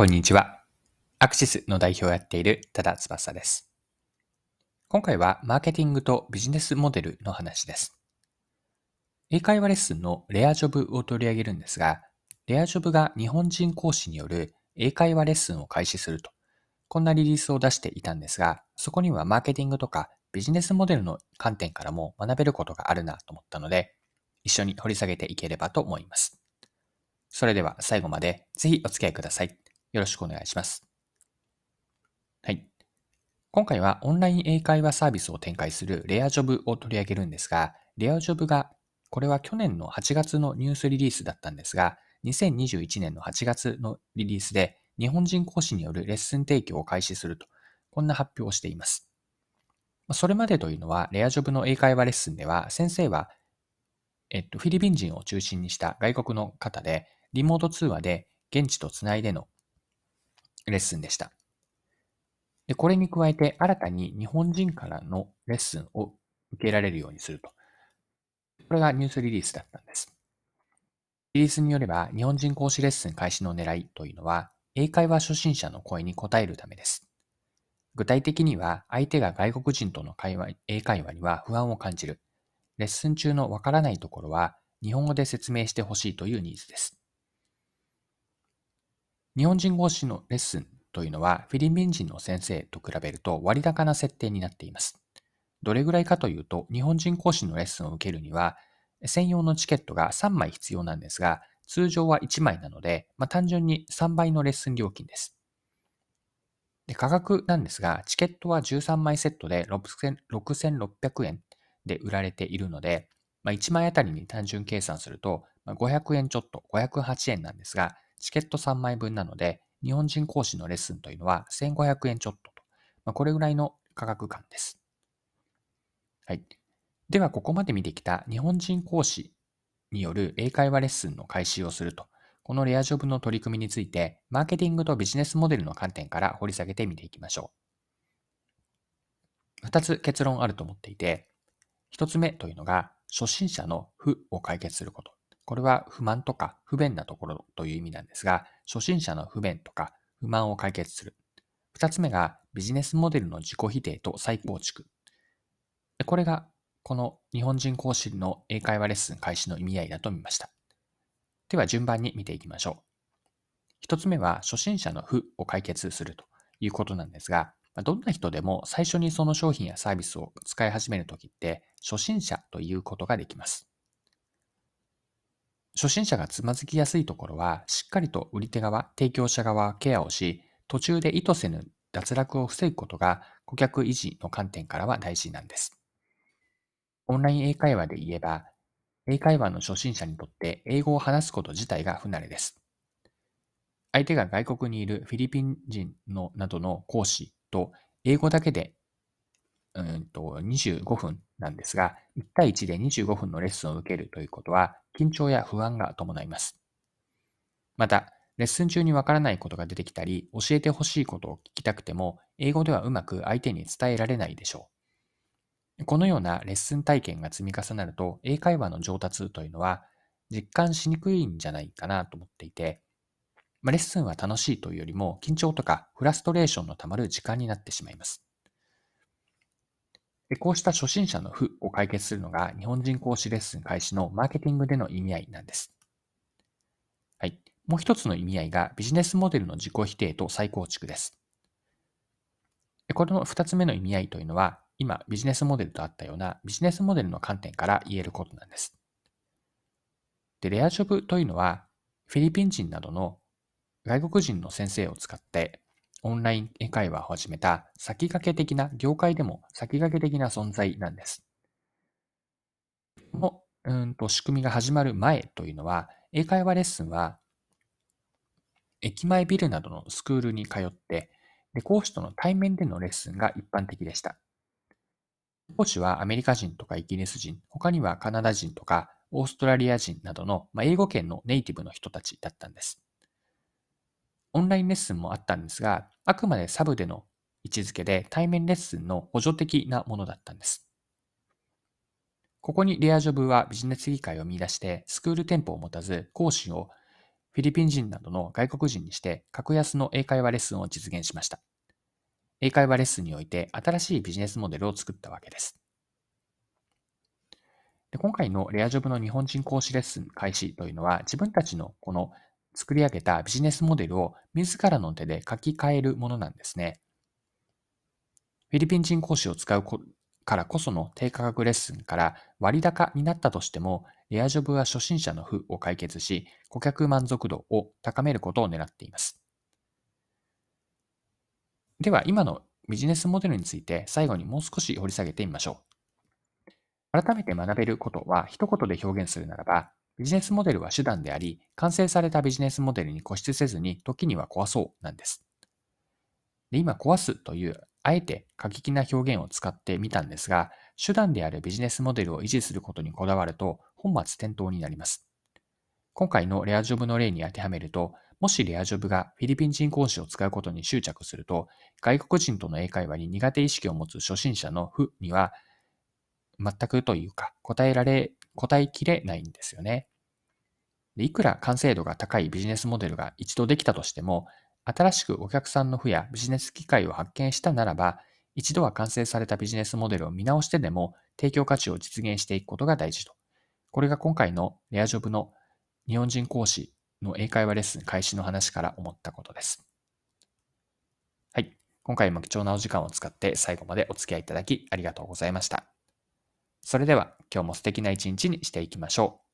こんにちは。アクシスの代表をやっている多田翼です。今回はマーケティングとビジネスモデルの話です。英会話レッスンのレアジョブを取り上げるんですが、レアジョブが日本人講師による英会話レッスンを開始すると、こんなリリースを出していたんですが、そこにはマーケティングとかビジネスモデルの観点からも学べることがあるなと思ったので、一緒に掘り下げていければと思います。それでは最後までぜひお付き合いください。よろしくお願いします。はい。今回はオンライン英会話サービスを展開するレアジョブを取り上げるんですが、レアジョブが、これは去年の8月のニュースリリースだったんですが、2021年の8月のリリースで日本人講師によるレッスン提供を開始すると、こんな発表をしています。それまでというのは、レアジョブの英会話レッスンでは、先生は、えっと、フィリピン人を中心にした外国の方で、リモート通話で現地とつないでのレッスンでした。で、これに加えて新たに日本人からのレッスンを受けられるようにすると。これがニュースリリースだったんです。リリースによれば、日本人講師レッスン開始の狙いというのは、英会話初心者の声に応えるためです。具体的には、相手が外国人との会話、英会話には不安を感じる。レッスン中のわからないところは、日本語で説明してほしいというニーズです。日本人講師のレッスンというのはフィリピン人の先生と比べると割高な設定になっています。どれぐらいかというと、日本人講師のレッスンを受けるには、専用のチケットが3枚必要なんですが、通常は1枚なので、まあ、単純に3倍のレッスン料金です。で価格なんですが、チケットは13枚セットで6600円で売られているので、まあ、1枚あたりに単純計算すると、500円ちょっと、508円なんですが、チケット3枚分なので、日本人講師のレッスンというのは1500円ちょっとと、まあ、これぐらいの価格感です。はい。では、ここまで見てきた日本人講師による英会話レッスンの開始をすると、このレアジョブの取り組みについて、マーケティングとビジネスモデルの観点から掘り下げてみていきましょう。二つ結論あると思っていて、一つ目というのが、初心者の負を解決すること。これは不満とか不便なところという意味なんですが、初心者の不便とか不満を解決する。二つ目がビジネスモデルの自己否定と再構築。これがこの日本人講師の英会話レッスン開始の意味合いだと見ました。では順番に見ていきましょう。一つ目は初心者の負を解決するということなんですが、どんな人でも最初にその商品やサービスを使い始めるときって初心者ということができます。初心者がつまずきやすいところは、しっかりと売り手側、提供者側ケアをし、途中で意図せぬ脱落を防ぐことが顧客維持の観点からは大事なんです。オンライン英会話で言えば、英会話の初心者にとって英語を話すこと自体が不慣れです。相手が外国にいるフィリピン人のなどの講師と英語だけでうんと25分なんですが、1対1で25分のレッスンを受けるということは、緊張や不安が伴います。また、レッスン中にわからないことが出てきたり、教えてほしいことを聞きたくても、英語ではうまく相手に伝えられないでしょう。このようなレッスン体験が積み重なると、英会話の上達というのは実感しにくいんじゃないかなと思っていて、まレッスンは楽しいというよりも、緊張とかフラストレーションのたまる時間になってしまいます。でこうした初心者の負を解決するのが日本人講師レッスン開始のマーケティングでの意味合いなんです。はい。もう一つの意味合いがビジネスモデルの自己否定と再構築です。これの二つ目の意味合いというのは、今ビジネスモデルとあったようなビジネスモデルの観点から言えることなんです。で、レアジョブというのは、フィリピン人などの外国人の先生を使ってオンライン英会話を始めた先駆け的な、業界でも先駆け的な存在なんです。このうんと仕組みが始まる前というのは、英会話レッスンは、駅前ビルなどのスクールに通って、で講師との対面でのレッスンが一般的でした。講師はアメリカ人とかイギリス人、他にはカナダ人とかオーストラリア人などの、まあ、英語圏のネイティブの人たちだったんです。オンラインレッスンもあったんですが、あくまでサブでの位置づけで対面レッスンの補助的なものだったんです。ここにレアジョブはビジネス議会を見出して、スクール店舗を持たず、講師をフィリピン人などの外国人にして格安の英会話レッスンを実現しました。英会話レッスンにおいて新しいビジネスモデルを作ったわけです。で今回のレアジョブの日本人講師レッスン開始というのは自分たちのこの作り上げたビジネスモデルを自らの手で書き換えるものなんですね。フィリピン人講師を使うからこその低価格レッスンから割高になったとしても、レアジョブは初心者の負を解決し、顧客満足度を高めることを狙っています。では、今のビジネスモデルについて最後にもう少し掘り下げてみましょう。改めて学べることは一言で表現するならば、ビジネスモデルは手段であり、完成されたビジネスモデルに固執せずに時には壊そうなんです。で今、壊すというあえて過激な表現を使ってみたんですが、手段であるビジネスモデルを維持することにこだわると本末転倒になります。今回のレアジョブの例に当てはめると、もしレアジョブがフィリピン人講師を使うことに執着すると、外国人との英会話に苦手意識を持つ初心者の負には、全くというか答えられ、答えきれないんですよね。でいくら完成度が高いビジネスモデルが一度できたとしても、新しくお客さんの負やビジネス機会を発見したならば、一度は完成されたビジネスモデルを見直してでも提供価値を実現していくことが大事と。これが今回のレアジョブの日本人講師の英会話レッスン開始の話から思ったことです。はい。今回も貴重なお時間を使って最後までお付き合いいただきありがとうございました。それでは今日も素敵な一日にしていきましょう。